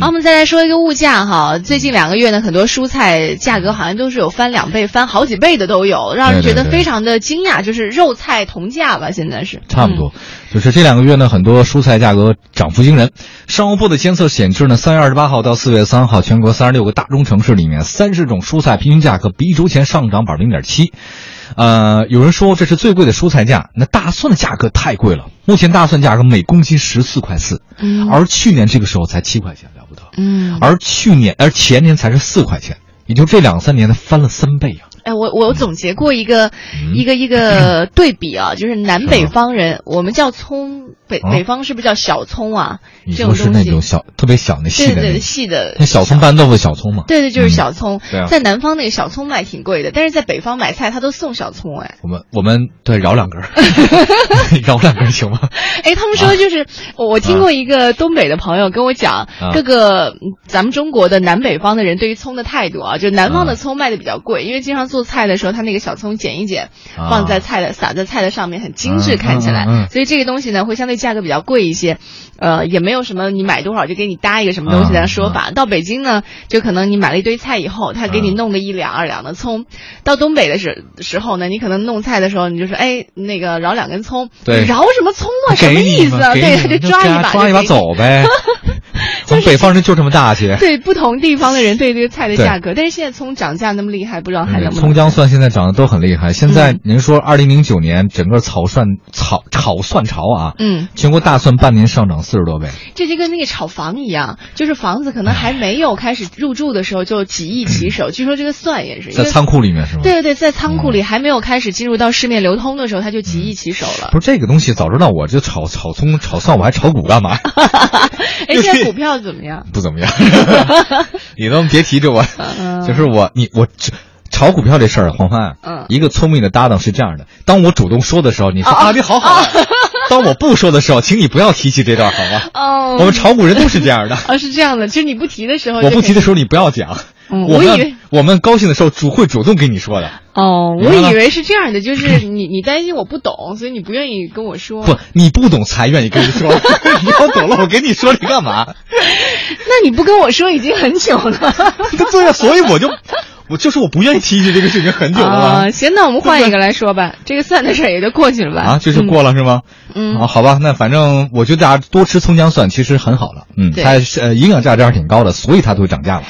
好，我们再来说一个物价哈，最近两个月呢，很多蔬菜价格好像都是有翻两倍、翻好几倍的都有，让人觉得非常的惊讶。就是肉菜同价吧，现在是差不多。就是这两个月呢，很多蔬菜价格涨幅惊人。商务部的监测显示呢，三月二十八号到四月三号，全国三十六个大中城市里面，三十种蔬菜平均价格比一周前上涨百分之零点七。呃，有人说这是最贵的蔬菜价，那大蒜的价格太贵了。目前大蒜价格每公斤十四块四，嗯，而去年这个时候才七块钱，了嗯，而去年而前年才是四块钱，也就这两三年的翻了三倍啊。哎，我我总结过一个一个一个 对比啊，就是南北方人，我们叫葱。北北方是不是叫小葱啊？你说是那种小特别小那细的细的那小葱拌豆腐小葱嘛？对对，就是小葱。在南方那个小葱卖挺贵的，但是在北方买菜他都送小葱哎。我们我们对饶两根，饶两根 行吗？哎，他们说就是我听过一个东北的朋友跟我讲，各个咱们中国的南北方的人对于葱的态度啊，就南方的葱卖的比较贵，因为经常做菜的时候他那个小葱剪一剪，放在菜的撒在菜的上面很精致看起来，所以这个东西呢会相对。价格比较贵一些，呃，也没有什么你买多少就给你搭一个什么东西的说法。到北京呢，就可能你买了一堆菜以后，他给你弄个一两二两的葱。到东北的时时候呢，你可能弄菜的时候，你就说，哎，那个饶两根葱。对，饶什么葱啊？什么意思啊？对，他就抓一把，抓一把走呗。我们北方人就这么大气。对，不同地方的人对这个菜的价格，但是现在葱涨价那么厉害，不知道还能不能。葱姜蒜现在涨得都很厉害。现在您说，二零零九年整个炒蒜炒炒蒜潮啊，嗯。全国大蒜半年上涨四十多倍，这就跟那个炒房一样，就是房子可能还没有开始入住的时候就几亿起手。据说这个蒜也是在仓库里面是吗？对对对，在仓库里还没有开始进入到市面流通的时候，它就几亿起手了。不是这个东西，早知道我就炒炒葱炒蒜，我还炒股干嘛？哎，现在 股票怎么样？不怎么样。你能别提这我，就是我你我炒股票这事儿，黄帆，嗯，一个聪明的搭档是这样的：当我主动说的时候，你说啊，你好好。当我不说的时候，请你不要提起这段，好吗？哦，我们炒股人都是这样的。啊，是这样的，就是你不提的时候，我不提的时候你不要讲。我以为我们高兴的时候主会主动跟你说的。哦，我以为是这样的，就是你你担心我不懂，所以你不愿意跟我说。不，你不懂才愿意跟你说。你要懂了，我跟你说你干嘛？那你不跟我说已经很久了。对呀，所以我就。我就是我不愿意提起这个事情很久了啊。行，那我们换一个来说吧，这个蒜的事儿也就过去了吧。啊，就是过了是吗？嗯。啊，好吧，那反正我觉得大家多吃葱姜蒜其实很好了。嗯，它呃营养价值还是挺高的，所以它都涨价了。